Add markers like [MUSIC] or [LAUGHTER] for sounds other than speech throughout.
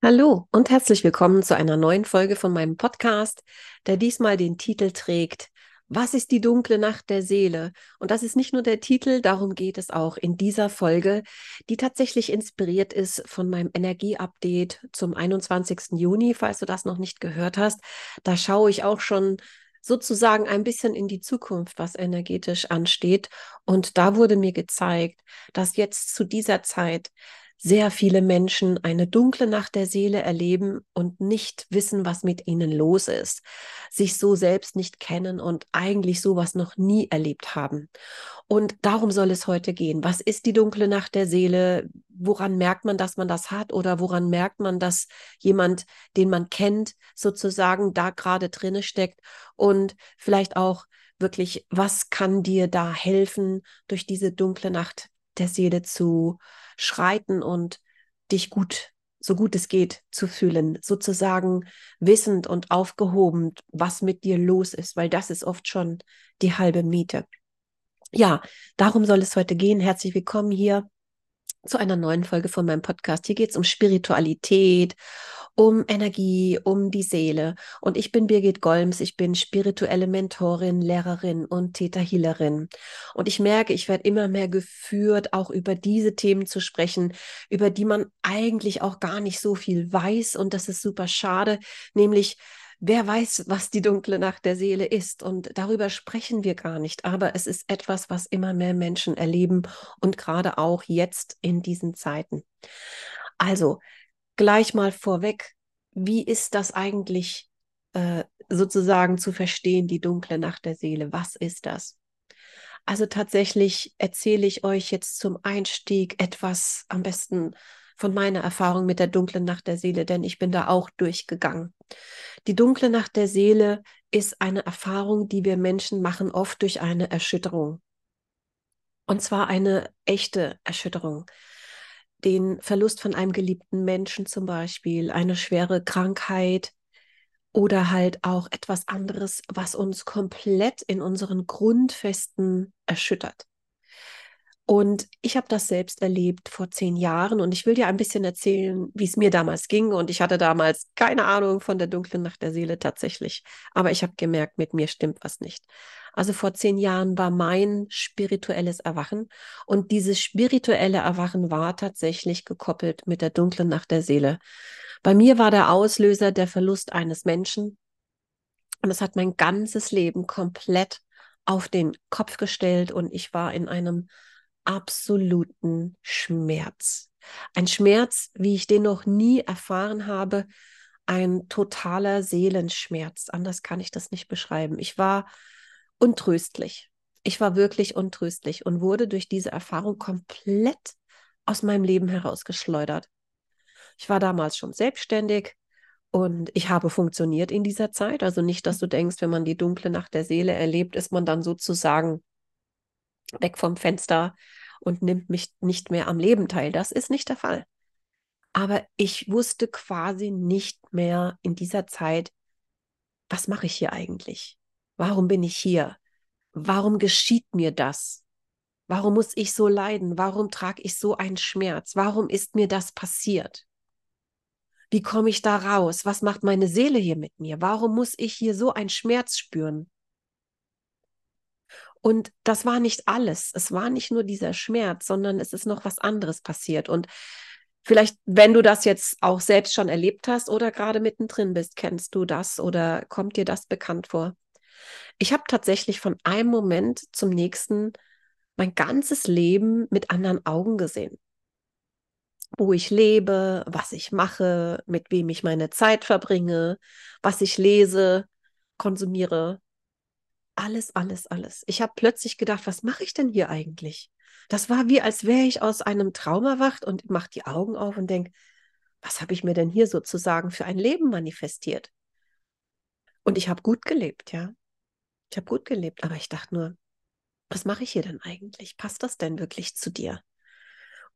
Hallo und herzlich willkommen zu einer neuen Folge von meinem Podcast, der diesmal den Titel trägt Was ist die dunkle Nacht der Seele? Und das ist nicht nur der Titel, darum geht es auch in dieser Folge, die tatsächlich inspiriert ist von meinem Energieupdate zum 21. Juni, falls du das noch nicht gehört hast. Da schaue ich auch schon sozusagen ein bisschen in die Zukunft, was energetisch ansteht. Und da wurde mir gezeigt, dass jetzt zu dieser Zeit sehr viele Menschen eine dunkle Nacht der Seele erleben und nicht wissen, was mit ihnen los ist, sich so selbst nicht kennen und eigentlich sowas noch nie erlebt haben. Und darum soll es heute gehen. Was ist die dunkle Nacht der Seele? Woran merkt man, dass man das hat? Oder woran merkt man, dass jemand, den man kennt, sozusagen da gerade drinne steckt? Und vielleicht auch wirklich, was kann dir da helfen, durch diese dunkle Nacht der Seele zu schreiten und dich gut, so gut es geht, zu fühlen, sozusagen wissend und aufgehoben, was mit dir los ist, weil das ist oft schon die halbe Miete. Ja, darum soll es heute gehen. Herzlich willkommen hier zu einer neuen Folge von meinem Podcast. Hier geht es um Spiritualität, um Energie, um die Seele. Und ich bin Birgit Golms, ich bin spirituelle Mentorin, Lehrerin und Täterhealerin. Und ich merke, ich werde immer mehr geführt, auch über diese Themen zu sprechen, über die man eigentlich auch gar nicht so viel weiß. Und das ist super schade, nämlich wer weiß, was die dunkle Nacht der Seele ist. Und darüber sprechen wir gar nicht. Aber es ist etwas, was immer mehr Menschen erleben und gerade auch jetzt in diesen Zeiten. Also gleich mal vorweg, wie ist das eigentlich äh, sozusagen zu verstehen, die dunkle Nacht der Seele? Was ist das? Also tatsächlich erzähle ich euch jetzt zum Einstieg etwas am besten von meiner Erfahrung mit der dunklen Nacht der Seele, denn ich bin da auch durchgegangen. Die dunkle Nacht der Seele ist eine Erfahrung, die wir Menschen machen, oft durch eine Erschütterung. Und zwar eine echte Erschütterung. Den Verlust von einem geliebten Menschen zum Beispiel, eine schwere Krankheit oder halt auch etwas anderes, was uns komplett in unseren Grundfesten erschüttert. Und ich habe das selbst erlebt vor zehn Jahren und ich will dir ein bisschen erzählen, wie es mir damals ging. Und ich hatte damals keine Ahnung von der dunklen Nacht der Seele tatsächlich. Aber ich habe gemerkt, mit mir stimmt was nicht. Also vor zehn Jahren war mein spirituelles Erwachen und dieses spirituelle Erwachen war tatsächlich gekoppelt mit der dunklen Nacht der Seele. Bei mir war der Auslöser der Verlust eines Menschen und es hat mein ganzes Leben komplett auf den Kopf gestellt und ich war in einem absoluten Schmerz. Ein Schmerz, wie ich den noch nie erfahren habe, ein totaler Seelenschmerz. Anders kann ich das nicht beschreiben. Ich war untröstlich. Ich war wirklich untröstlich und wurde durch diese Erfahrung komplett aus meinem Leben herausgeschleudert. Ich war damals schon selbstständig und ich habe funktioniert in dieser Zeit. Also nicht, dass du denkst, wenn man die dunkle Nacht der Seele erlebt, ist man dann sozusagen weg vom Fenster und nimmt mich nicht mehr am Leben teil. Das ist nicht der Fall. Aber ich wusste quasi nicht mehr in dieser Zeit, was mache ich hier eigentlich? Warum bin ich hier? Warum geschieht mir das? Warum muss ich so leiden? Warum trage ich so einen Schmerz? Warum ist mir das passiert? Wie komme ich da raus? Was macht meine Seele hier mit mir? Warum muss ich hier so einen Schmerz spüren? Und das war nicht alles. Es war nicht nur dieser Schmerz, sondern es ist noch was anderes passiert. Und vielleicht, wenn du das jetzt auch selbst schon erlebt hast oder gerade mittendrin bist, kennst du das oder kommt dir das bekannt vor? Ich habe tatsächlich von einem Moment zum nächsten mein ganzes Leben mit anderen Augen gesehen. Wo ich lebe, was ich mache, mit wem ich meine Zeit verbringe, was ich lese, konsumiere, alles, alles, alles. Ich habe plötzlich gedacht, was mache ich denn hier eigentlich? Das war wie, als wäre ich aus einem Traum erwacht und mache die Augen auf und denke, was habe ich mir denn hier sozusagen für ein Leben manifestiert? Und ich habe gut gelebt, ja. Ich habe gut gelebt, aber ich dachte nur, was mache ich hier denn eigentlich? Passt das denn wirklich zu dir?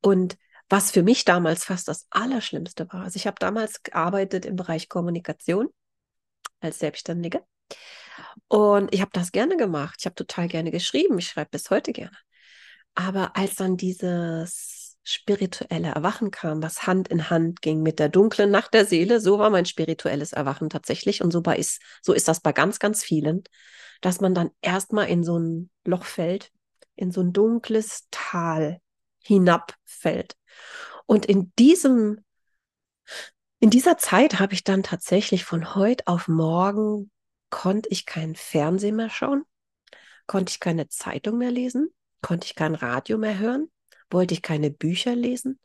Und was für mich damals fast das Allerschlimmste war, also ich habe damals gearbeitet im Bereich Kommunikation als Selbstständige und ich habe das gerne gemacht. Ich habe total gerne geschrieben. Ich schreibe bis heute gerne. Aber als dann dieses spirituelle Erwachen kam, was Hand in Hand ging mit der dunklen Nacht der Seele. So war mein spirituelles Erwachen tatsächlich. Und so, bei ist, so ist das bei ganz, ganz vielen, dass man dann erstmal in so ein Loch fällt, in so ein dunkles Tal hinabfällt. Und in diesem, in dieser Zeit habe ich dann tatsächlich von heute auf morgen konnte ich kein Fernsehen mehr schauen, konnte ich keine Zeitung mehr lesen, konnte ich kein Radio mehr hören, wollte ich keine Bücher lesen,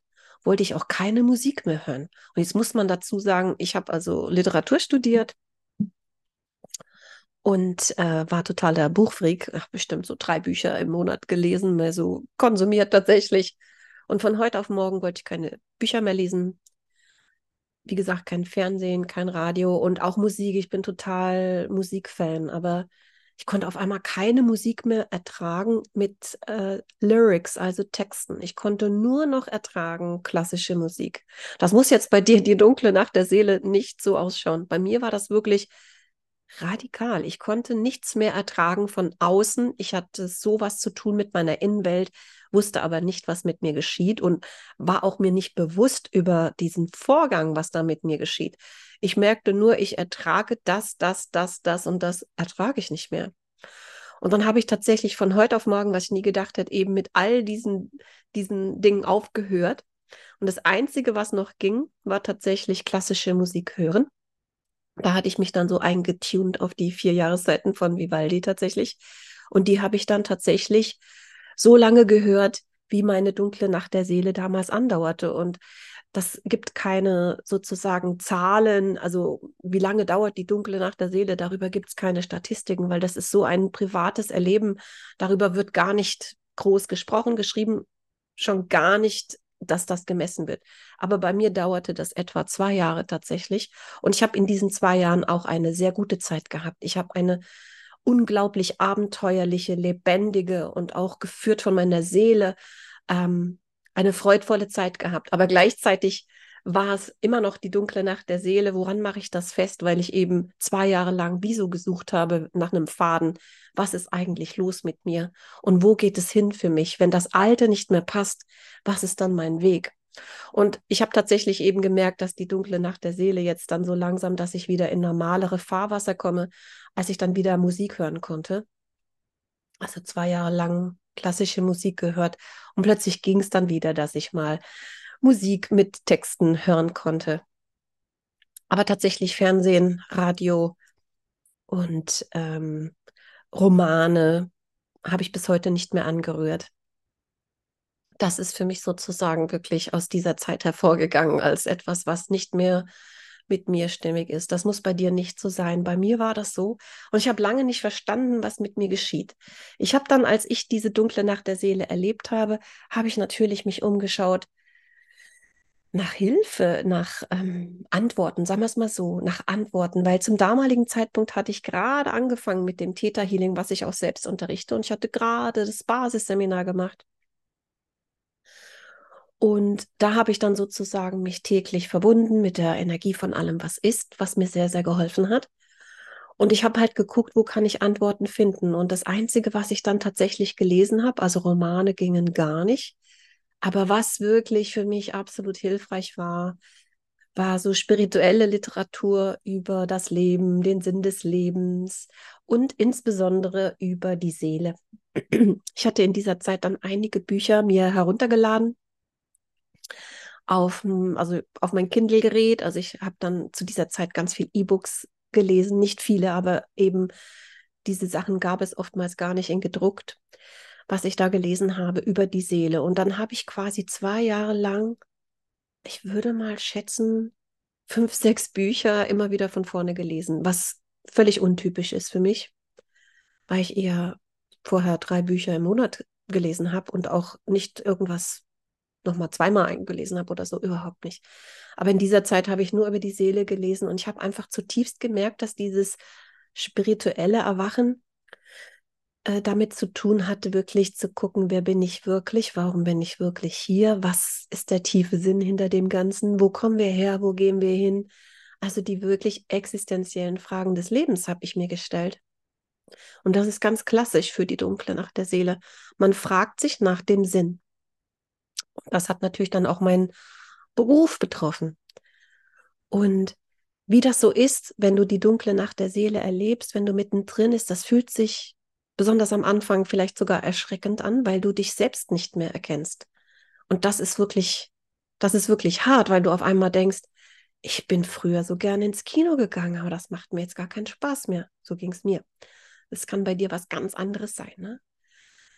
wollte ich auch keine Musik mehr hören. Und jetzt muss man dazu sagen, ich habe also Literatur studiert und äh, war totaler Buchfreak. Habe bestimmt so drei Bücher im Monat gelesen, mehr so konsumiert tatsächlich. Und von heute auf morgen wollte ich keine Bücher mehr lesen. Wie gesagt, kein Fernsehen, kein Radio und auch Musik. Ich bin total Musikfan, aber ich konnte auf einmal keine Musik mehr ertragen mit äh, Lyrics, also Texten. Ich konnte nur noch ertragen klassische Musik. Das muss jetzt bei dir die dunkle Nacht der Seele nicht so ausschauen. Bei mir war das wirklich radikal. Ich konnte nichts mehr ertragen von außen. Ich hatte sowas zu tun mit meiner Innenwelt, wusste aber nicht, was mit mir geschieht und war auch mir nicht bewusst über diesen Vorgang, was da mit mir geschieht. Ich merkte nur, ich ertrage das, das, das, das und das ertrage ich nicht mehr. Und dann habe ich tatsächlich von heute auf morgen, was ich nie gedacht hätte, eben mit all diesen, diesen Dingen aufgehört. Und das Einzige, was noch ging, war tatsächlich klassische Musik hören. Da hatte ich mich dann so eingetunt auf die vier Jahreszeiten von Vivaldi tatsächlich. Und die habe ich dann tatsächlich so lange gehört, wie meine dunkle Nacht der Seele damals andauerte. Und das gibt keine sozusagen Zahlen, also wie lange dauert die dunkle Nacht der Seele, darüber gibt es keine Statistiken, weil das ist so ein privates Erleben, darüber wird gar nicht groß gesprochen, geschrieben, schon gar nicht, dass das gemessen wird. Aber bei mir dauerte das etwa zwei Jahre tatsächlich und ich habe in diesen zwei Jahren auch eine sehr gute Zeit gehabt. Ich habe eine unglaublich abenteuerliche, lebendige und auch geführt von meiner Seele ähm, eine freudvolle Zeit gehabt. Aber gleichzeitig war es immer noch die dunkle Nacht der Seele. Woran mache ich das fest? Weil ich eben zwei Jahre lang wieso gesucht habe nach einem Faden. Was ist eigentlich los mit mir? Und wo geht es hin für mich? Wenn das Alte nicht mehr passt, was ist dann mein Weg? Und ich habe tatsächlich eben gemerkt, dass die dunkle Nacht der Seele jetzt dann so langsam, dass ich wieder in normalere Fahrwasser komme, als ich dann wieder Musik hören konnte. Also zwei Jahre lang klassische Musik gehört und plötzlich ging es dann wieder, dass ich mal Musik mit Texten hören konnte. Aber tatsächlich Fernsehen, Radio und ähm, Romane habe ich bis heute nicht mehr angerührt. Das ist für mich sozusagen wirklich aus dieser Zeit hervorgegangen als etwas, was nicht mehr mit mir stimmig ist. Das muss bei dir nicht so sein. Bei mir war das so. Und ich habe lange nicht verstanden, was mit mir geschieht. Ich habe dann, als ich diese dunkle Nacht der Seele erlebt habe, habe ich natürlich mich umgeschaut nach Hilfe, nach ähm, Antworten, sagen wir es mal so, nach Antworten, weil zum damaligen Zeitpunkt hatte ich gerade angefangen mit dem Theta Healing, was ich auch selbst unterrichte und ich hatte gerade das Basisseminar gemacht. Und da habe ich dann sozusagen mich täglich verbunden mit der Energie von allem, was ist, was mir sehr, sehr geholfen hat. Und ich habe halt geguckt, wo kann ich Antworten finden. Und das Einzige, was ich dann tatsächlich gelesen habe, also Romane gingen gar nicht. Aber was wirklich für mich absolut hilfreich war, war so spirituelle Literatur über das Leben, den Sinn des Lebens und insbesondere über die Seele. Ich hatte in dieser Zeit dann einige Bücher mir heruntergeladen auf, also auf mein Kindle-Gerät. Also ich habe dann zu dieser Zeit ganz viel E-Books gelesen, nicht viele, aber eben diese Sachen gab es oftmals gar nicht in gedruckt, was ich da gelesen habe über die Seele. Und dann habe ich quasi zwei Jahre lang, ich würde mal schätzen, fünf, sechs Bücher immer wieder von vorne gelesen, was völlig untypisch ist für mich, weil ich eher vorher drei Bücher im Monat gelesen habe und auch nicht irgendwas nochmal zweimal eingelesen habe oder so, überhaupt nicht. Aber in dieser Zeit habe ich nur über die Seele gelesen und ich habe einfach zutiefst gemerkt, dass dieses spirituelle Erwachen äh, damit zu tun hatte, wirklich zu gucken, wer bin ich wirklich, warum bin ich wirklich hier, was ist der tiefe Sinn hinter dem Ganzen, wo kommen wir her, wo gehen wir hin. Also die wirklich existenziellen Fragen des Lebens habe ich mir gestellt. Und das ist ganz klassisch für die dunkle Nacht der Seele. Man fragt sich nach dem Sinn. Das hat natürlich dann auch meinen Beruf betroffen. Und wie das so ist, wenn du die dunkle Nacht der Seele erlebst, wenn du mittendrin ist, das fühlt sich besonders am Anfang vielleicht sogar erschreckend an, weil du dich selbst nicht mehr erkennst. Und das ist wirklich, das ist wirklich hart, weil du auf einmal denkst, ich bin früher so gerne ins Kino gegangen, aber das macht mir jetzt gar keinen Spaß mehr. So ging es mir. Es kann bei dir was ganz anderes sein, ne?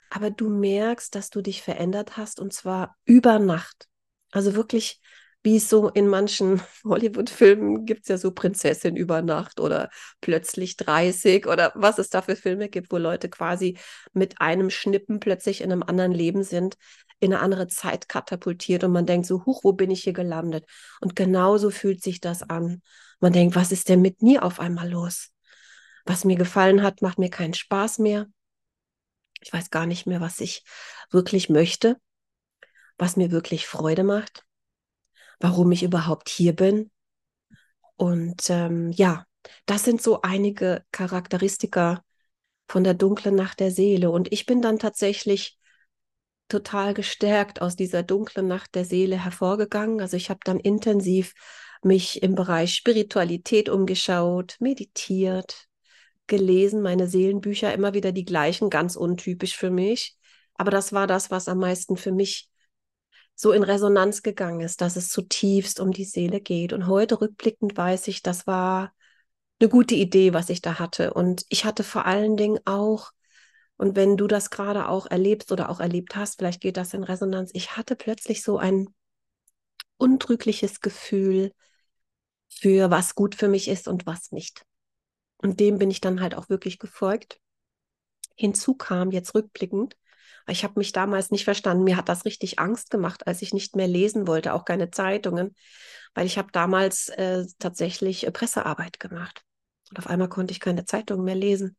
Aber du merkst, dass du dich verändert hast und zwar über Nacht. Also wirklich wie es so in manchen [LAUGHS] Hollywood-Filmen gibt es ja so Prinzessin über Nacht oder plötzlich 30 oder was es da für Filme gibt, wo Leute quasi mit einem Schnippen plötzlich in einem anderen Leben sind, in eine andere Zeit katapultiert und man denkt so, huch, wo bin ich hier gelandet? Und genauso fühlt sich das an. Man denkt, was ist denn mit mir auf einmal los? Was mir gefallen hat, macht mir keinen Spaß mehr. Ich weiß gar nicht mehr, was ich wirklich möchte, was mir wirklich Freude macht warum ich überhaupt hier bin. Und ähm, ja, das sind so einige Charakteristika von der dunklen Nacht der Seele. Und ich bin dann tatsächlich total gestärkt aus dieser dunklen Nacht der Seele hervorgegangen. Also ich habe dann intensiv mich im Bereich Spiritualität umgeschaut, meditiert, gelesen, meine Seelenbücher, immer wieder die gleichen, ganz untypisch für mich. Aber das war das, was am meisten für mich so in Resonanz gegangen ist, dass es zutiefst um die Seele geht. Und heute rückblickend weiß ich, das war eine gute Idee, was ich da hatte. Und ich hatte vor allen Dingen auch, und wenn du das gerade auch erlebst oder auch erlebt hast, vielleicht geht das in Resonanz, ich hatte plötzlich so ein untrügliches Gefühl für was gut für mich ist und was nicht. Und dem bin ich dann halt auch wirklich gefolgt. Hinzu kam jetzt rückblickend, ich habe mich damals nicht verstanden. Mir hat das richtig Angst gemacht, als ich nicht mehr lesen wollte, auch keine Zeitungen, weil ich habe damals äh, tatsächlich äh, Pressearbeit gemacht. Und auf einmal konnte ich keine Zeitungen mehr lesen.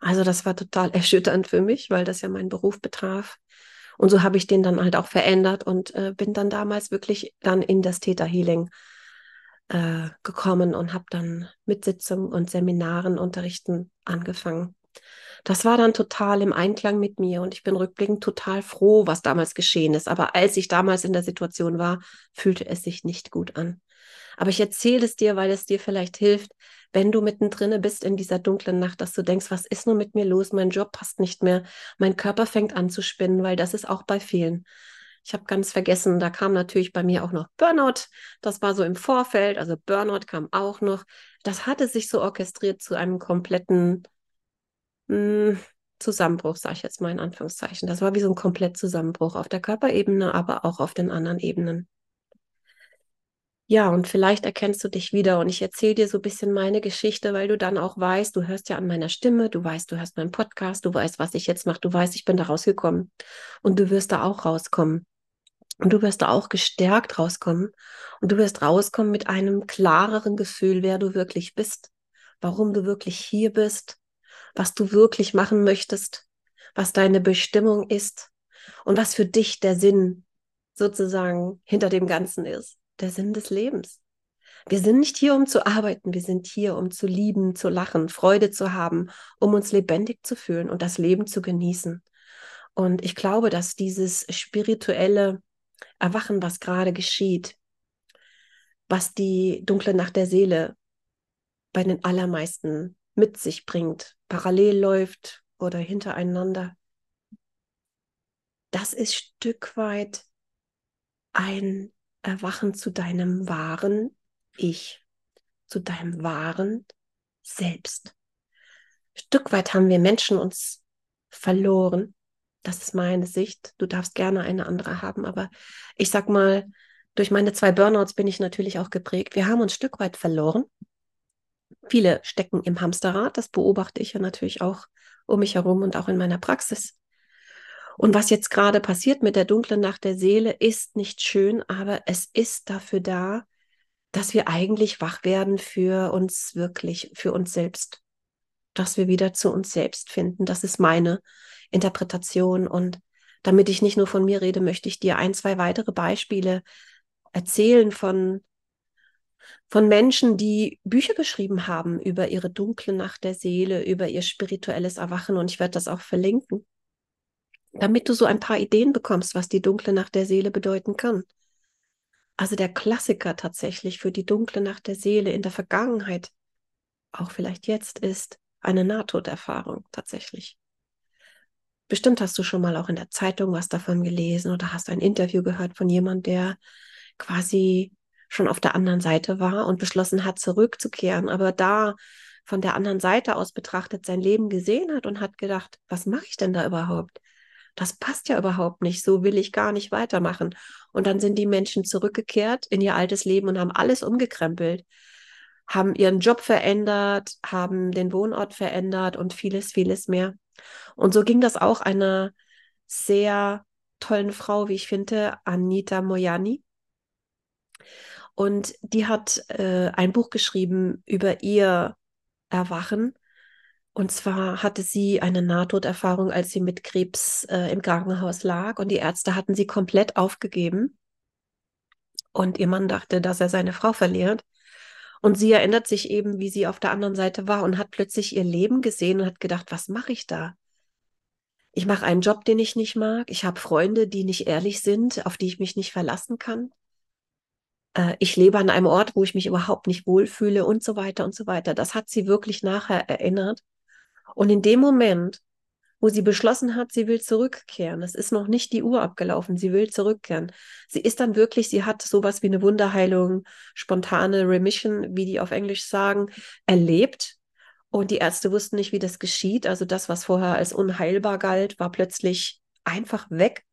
Also das war total [LAUGHS] erschütternd für mich, weil das ja meinen Beruf betraf. Und so habe ich den dann halt auch verändert und äh, bin dann damals wirklich dann in das Täterhealing äh, gekommen und habe dann mit Sitzungen und Seminaren unterrichten angefangen das war dann total im Einklang mit mir und ich bin rückblickend total froh, was damals geschehen ist. Aber als ich damals in der Situation war, fühlte es sich nicht gut an. Aber ich erzähle es dir, weil es dir vielleicht hilft, wenn du mittendrin bist in dieser dunklen Nacht, dass du denkst, was ist nur mit mir los? Mein Job passt nicht mehr. Mein Körper fängt an zu spinnen, weil das ist auch bei vielen. Ich habe ganz vergessen, da kam natürlich bei mir auch noch Burnout. Das war so im Vorfeld. Also Burnout kam auch noch. Das hatte sich so orchestriert zu einem kompletten hm, Zusammenbruch, sage ich jetzt mal in Anführungszeichen. Das war wie so ein Komplettzusammenbruch auf der Körperebene, aber auch auf den anderen Ebenen. Ja, und vielleicht erkennst du dich wieder und ich erzähle dir so ein bisschen meine Geschichte, weil du dann auch weißt, du hörst ja an meiner Stimme, du weißt, du hörst meinen Podcast, du weißt, was ich jetzt mache, du weißt, ich bin da rausgekommen und du wirst da auch rauskommen. Und du wirst da auch gestärkt rauskommen und du wirst rauskommen mit einem klareren Gefühl, wer du wirklich bist, warum du wirklich hier bist was du wirklich machen möchtest, was deine Bestimmung ist und was für dich der Sinn sozusagen hinter dem Ganzen ist, der Sinn des Lebens. Wir sind nicht hier, um zu arbeiten, wir sind hier, um zu lieben, zu lachen, Freude zu haben, um uns lebendig zu fühlen und das Leben zu genießen. Und ich glaube, dass dieses spirituelle Erwachen, was gerade geschieht, was die dunkle Nacht der Seele bei den allermeisten mit sich bringt, parallel läuft oder hintereinander. Das ist Stück weit ein Erwachen zu deinem wahren Ich, zu deinem wahren Selbst. Stück weit haben wir Menschen uns verloren. Das ist meine Sicht. Du darfst gerne eine andere haben, aber ich sag mal, durch meine zwei Burnouts bin ich natürlich auch geprägt. Wir haben uns Stück weit verloren Viele stecken im Hamsterrad, das beobachte ich ja natürlich auch um mich herum und auch in meiner Praxis. Und was jetzt gerade passiert mit der dunklen Nacht der Seele, ist nicht schön, aber es ist dafür da, dass wir eigentlich wach werden für uns wirklich, für uns selbst. Dass wir wieder zu uns selbst finden. Das ist meine Interpretation. Und damit ich nicht nur von mir rede, möchte ich dir ein, zwei weitere Beispiele erzählen von von Menschen, die Bücher geschrieben haben über ihre dunkle Nacht der Seele, über ihr spirituelles Erwachen und ich werde das auch verlinken. damit du so ein paar Ideen bekommst, was die dunkle Nacht der Seele bedeuten kann. Also der Klassiker tatsächlich für die dunkle Nacht der Seele in der Vergangenheit, auch vielleicht jetzt, ist eine Nahtoderfahrung tatsächlich. Bestimmt hast du schon mal auch in der Zeitung was davon gelesen oder hast ein Interview gehört von jemand, der quasi schon auf der anderen Seite war und beschlossen hat, zurückzukehren, aber da von der anderen Seite aus betrachtet sein Leben gesehen hat und hat gedacht, was mache ich denn da überhaupt? Das passt ja überhaupt nicht, so will ich gar nicht weitermachen. Und dann sind die Menschen zurückgekehrt in ihr altes Leben und haben alles umgekrempelt, haben ihren Job verändert, haben den Wohnort verändert und vieles, vieles mehr. Und so ging das auch einer sehr tollen Frau, wie ich finde, Anita Moyani. Und die hat äh, ein Buch geschrieben über ihr Erwachen. Und zwar hatte sie eine Nahtoderfahrung, als sie mit Krebs äh, im Krankenhaus lag. Und die Ärzte hatten sie komplett aufgegeben. Und ihr Mann dachte, dass er seine Frau verliert. Und sie erinnert sich eben, wie sie auf der anderen Seite war und hat plötzlich ihr Leben gesehen und hat gedacht, was mache ich da? Ich mache einen Job, den ich nicht mag. Ich habe Freunde, die nicht ehrlich sind, auf die ich mich nicht verlassen kann. Äh, ich lebe an einem Ort, wo ich mich überhaupt nicht wohlfühle und so weiter und so weiter. Das hat sie wirklich nachher erinnert. Und in dem Moment, wo sie beschlossen hat, sie will zurückkehren. Es ist noch nicht die Uhr abgelaufen, sie will zurückkehren. Sie ist dann wirklich, sie hat sowas wie eine Wunderheilung, spontane Remission, wie die auf Englisch sagen, erlebt. Und die Ärzte wussten nicht, wie das geschieht. Also das, was vorher als unheilbar galt, war plötzlich einfach weg.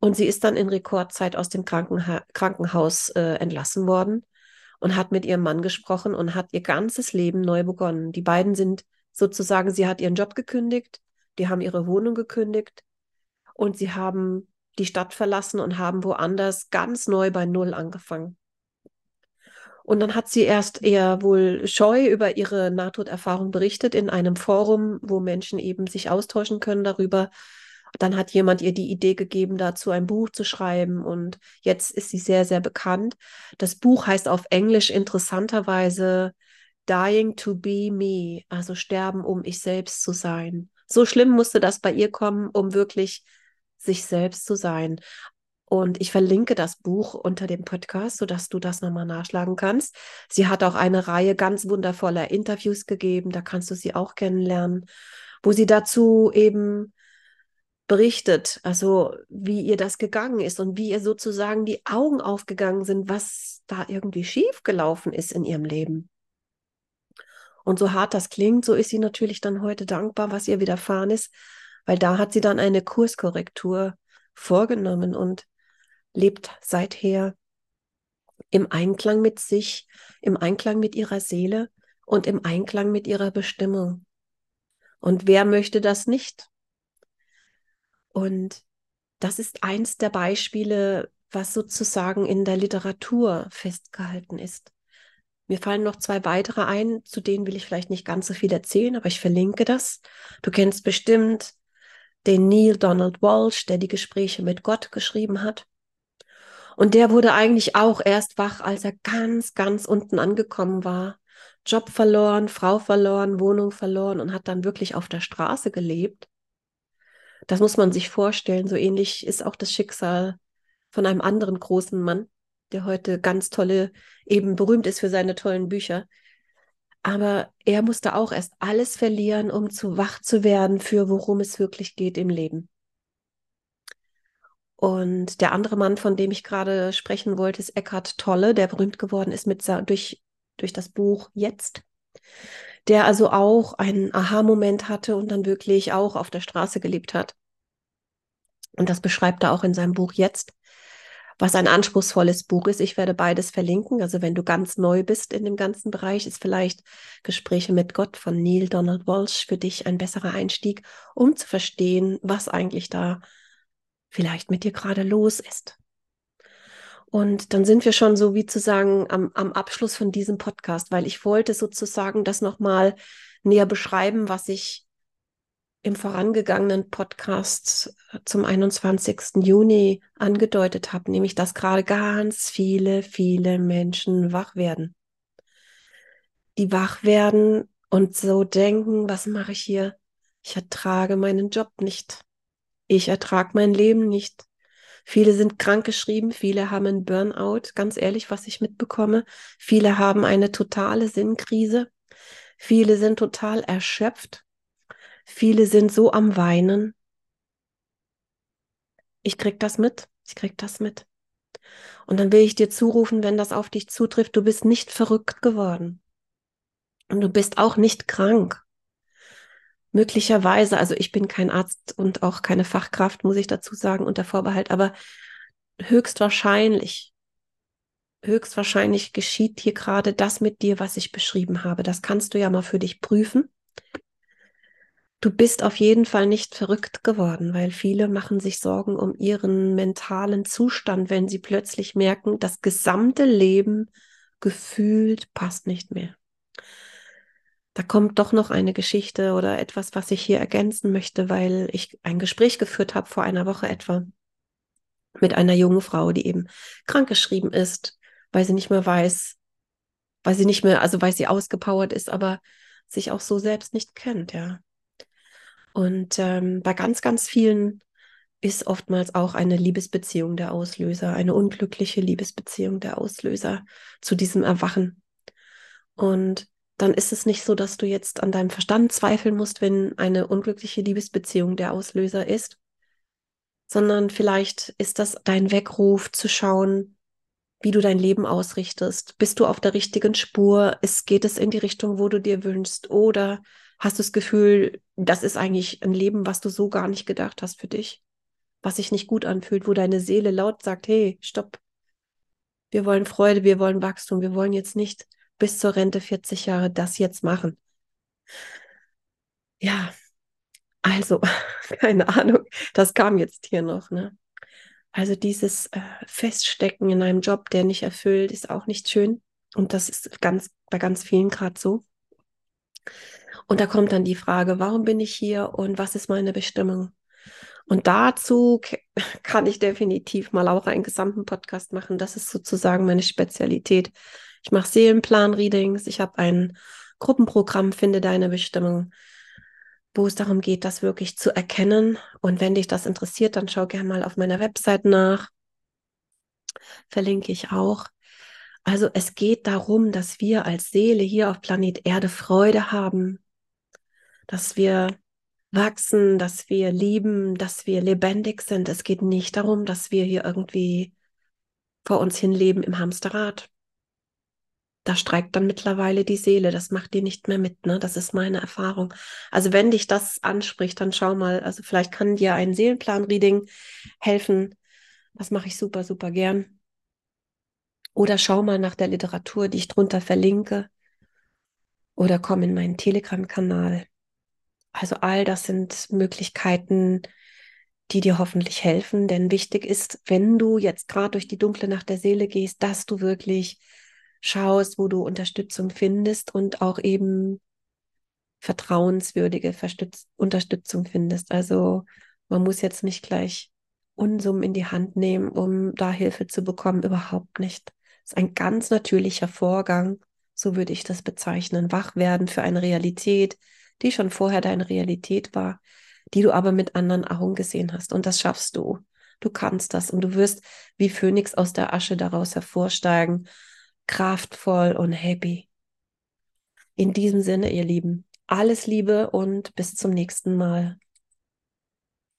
Und sie ist dann in Rekordzeit aus dem Krankenha Krankenhaus äh, entlassen worden und hat mit ihrem Mann gesprochen und hat ihr ganzes Leben neu begonnen. Die beiden sind sozusagen, sie hat ihren Job gekündigt, die haben ihre Wohnung gekündigt und sie haben die Stadt verlassen und haben woanders ganz neu bei Null angefangen. Und dann hat sie erst eher wohl scheu über ihre Nahtoderfahrung berichtet in einem Forum, wo Menschen eben sich austauschen können darüber, dann hat jemand ihr die Idee gegeben, dazu ein Buch zu schreiben und jetzt ist sie sehr, sehr bekannt. Das Buch heißt auf Englisch interessanterweise Dying to be me, also sterben, um ich selbst zu sein. So schlimm musste das bei ihr kommen, um wirklich sich selbst zu sein. Und ich verlinke das Buch unter dem Podcast, sodass du das nochmal nachschlagen kannst. Sie hat auch eine Reihe ganz wundervoller Interviews gegeben, da kannst du sie auch kennenlernen, wo sie dazu eben berichtet, also wie ihr das gegangen ist und wie ihr sozusagen die Augen aufgegangen sind, was da irgendwie schief gelaufen ist in ihrem Leben. Und so hart das klingt, so ist sie natürlich dann heute dankbar, was ihr widerfahren ist, weil da hat sie dann eine Kurskorrektur vorgenommen und lebt seither im Einklang mit sich, im Einklang mit ihrer Seele und im Einklang mit ihrer Bestimmung. Und wer möchte das nicht? Und das ist eins der Beispiele, was sozusagen in der Literatur festgehalten ist. Mir fallen noch zwei weitere ein, zu denen will ich vielleicht nicht ganz so viel erzählen, aber ich verlinke das. Du kennst bestimmt den Neil Donald Walsh, der die Gespräche mit Gott geschrieben hat. Und der wurde eigentlich auch erst wach, als er ganz, ganz unten angekommen war. Job verloren, Frau verloren, Wohnung verloren und hat dann wirklich auf der Straße gelebt. Das muss man sich vorstellen. So ähnlich ist auch das Schicksal von einem anderen großen Mann, der heute ganz tolle, eben berühmt ist für seine tollen Bücher. Aber er musste auch erst alles verlieren, um zu wach zu werden für worum es wirklich geht im Leben. Und der andere Mann, von dem ich gerade sprechen wollte, ist Eckhart Tolle, der berühmt geworden ist mit, durch, durch das Buch Jetzt der also auch einen Aha-Moment hatte und dann wirklich auch auf der Straße gelebt hat. Und das beschreibt er auch in seinem Buch jetzt, was ein anspruchsvolles Buch ist. Ich werde beides verlinken. Also wenn du ganz neu bist in dem ganzen Bereich, ist vielleicht Gespräche mit Gott von Neil Donald Walsh für dich ein besserer Einstieg, um zu verstehen, was eigentlich da vielleicht mit dir gerade los ist. Und dann sind wir schon so wie zu sagen am, am Abschluss von diesem Podcast, weil ich wollte sozusagen das nochmal näher beschreiben, was ich im vorangegangenen Podcast äh, zum 21. Juni angedeutet habe, nämlich dass gerade ganz viele, viele Menschen wach werden. Die wach werden und so denken, was mache ich hier? Ich ertrage meinen Job nicht. Ich ertrage mein Leben nicht. Viele sind krankgeschrieben, viele haben einen Burnout, ganz ehrlich, was ich mitbekomme. Viele haben eine totale Sinnkrise. Viele sind total erschöpft. Viele sind so am Weinen. Ich krieg das mit. Ich krieg das mit. Und dann will ich dir zurufen, wenn das auf dich zutrifft, du bist nicht verrückt geworden. Und du bist auch nicht krank. Möglicherweise, also ich bin kein Arzt und auch keine Fachkraft, muss ich dazu sagen, unter Vorbehalt, aber höchstwahrscheinlich, höchstwahrscheinlich geschieht hier gerade das mit dir, was ich beschrieben habe. Das kannst du ja mal für dich prüfen. Du bist auf jeden Fall nicht verrückt geworden, weil viele machen sich Sorgen um ihren mentalen Zustand, wenn sie plötzlich merken, das gesamte Leben gefühlt passt nicht mehr da kommt doch noch eine Geschichte oder etwas, was ich hier ergänzen möchte, weil ich ein Gespräch geführt habe vor einer Woche etwa mit einer jungen Frau, die eben krankgeschrieben ist, weil sie nicht mehr weiß, weil sie nicht mehr, also weil sie ausgepowert ist, aber sich auch so selbst nicht kennt, ja. Und ähm, bei ganz, ganz vielen ist oftmals auch eine Liebesbeziehung der Auslöser, eine unglückliche Liebesbeziehung der Auslöser zu diesem Erwachen. Und dann ist es nicht so, dass du jetzt an deinem Verstand zweifeln musst, wenn eine unglückliche Liebesbeziehung der Auslöser ist, sondern vielleicht ist das dein Weckruf zu schauen, wie du dein Leben ausrichtest. Bist du auf der richtigen Spur? Es geht es in die Richtung, wo du dir wünschst? Oder hast du das Gefühl, das ist eigentlich ein Leben, was du so gar nicht gedacht hast für dich? Was sich nicht gut anfühlt, wo deine Seele laut sagt, hey, stopp. Wir wollen Freude, wir wollen Wachstum, wir wollen jetzt nicht bis zur Rente 40 Jahre das jetzt machen. Ja, also, [LAUGHS] keine Ahnung, das kam jetzt hier noch, ne? Also dieses äh, Feststecken in einem Job, der nicht erfüllt, ist auch nicht schön. Und das ist ganz bei ganz vielen gerade so. Und da kommt dann die Frage, warum bin ich hier und was ist meine Bestimmung? Und dazu [LAUGHS] kann ich definitiv mal auch einen gesamten Podcast machen. Das ist sozusagen meine Spezialität. Ich mache Seelenplan-Readings. Ich habe ein Gruppenprogramm, Finde deine Bestimmung, wo es darum geht, das wirklich zu erkennen. Und wenn dich das interessiert, dann schau gerne mal auf meiner Website nach. Verlinke ich auch. Also es geht darum, dass wir als Seele hier auf Planet Erde Freude haben, dass wir wachsen, dass wir lieben, dass wir lebendig sind. Es geht nicht darum, dass wir hier irgendwie vor uns hin leben im Hamsterrad da streikt dann mittlerweile die Seele. Das macht die nicht mehr mit, ne? Das ist meine Erfahrung. Also wenn dich das anspricht, dann schau mal. Also vielleicht kann dir ein Seelenplan-Reading helfen. Das mache ich super, super gern. Oder schau mal nach der Literatur, die ich drunter verlinke. Oder komm in meinen Telegram-Kanal. Also all das sind Möglichkeiten, die dir hoffentlich helfen. Denn wichtig ist, wenn du jetzt gerade durch die dunkle Nacht der Seele gehst, dass du wirklich schaust, wo du Unterstützung findest und auch eben vertrauenswürdige Verstütz Unterstützung findest. Also man muss jetzt nicht gleich Unsummen in die Hand nehmen, um da Hilfe zu bekommen. Überhaupt nicht. Das ist ein ganz natürlicher Vorgang, so würde ich das bezeichnen. Wach werden für eine Realität, die schon vorher deine Realität war, die du aber mit anderen Augen gesehen hast. Und das schaffst du. Du kannst das und du wirst wie Phönix aus der Asche daraus hervorsteigen kraftvoll und happy. In diesem Sinne, ihr Lieben, alles Liebe und bis zum nächsten Mal.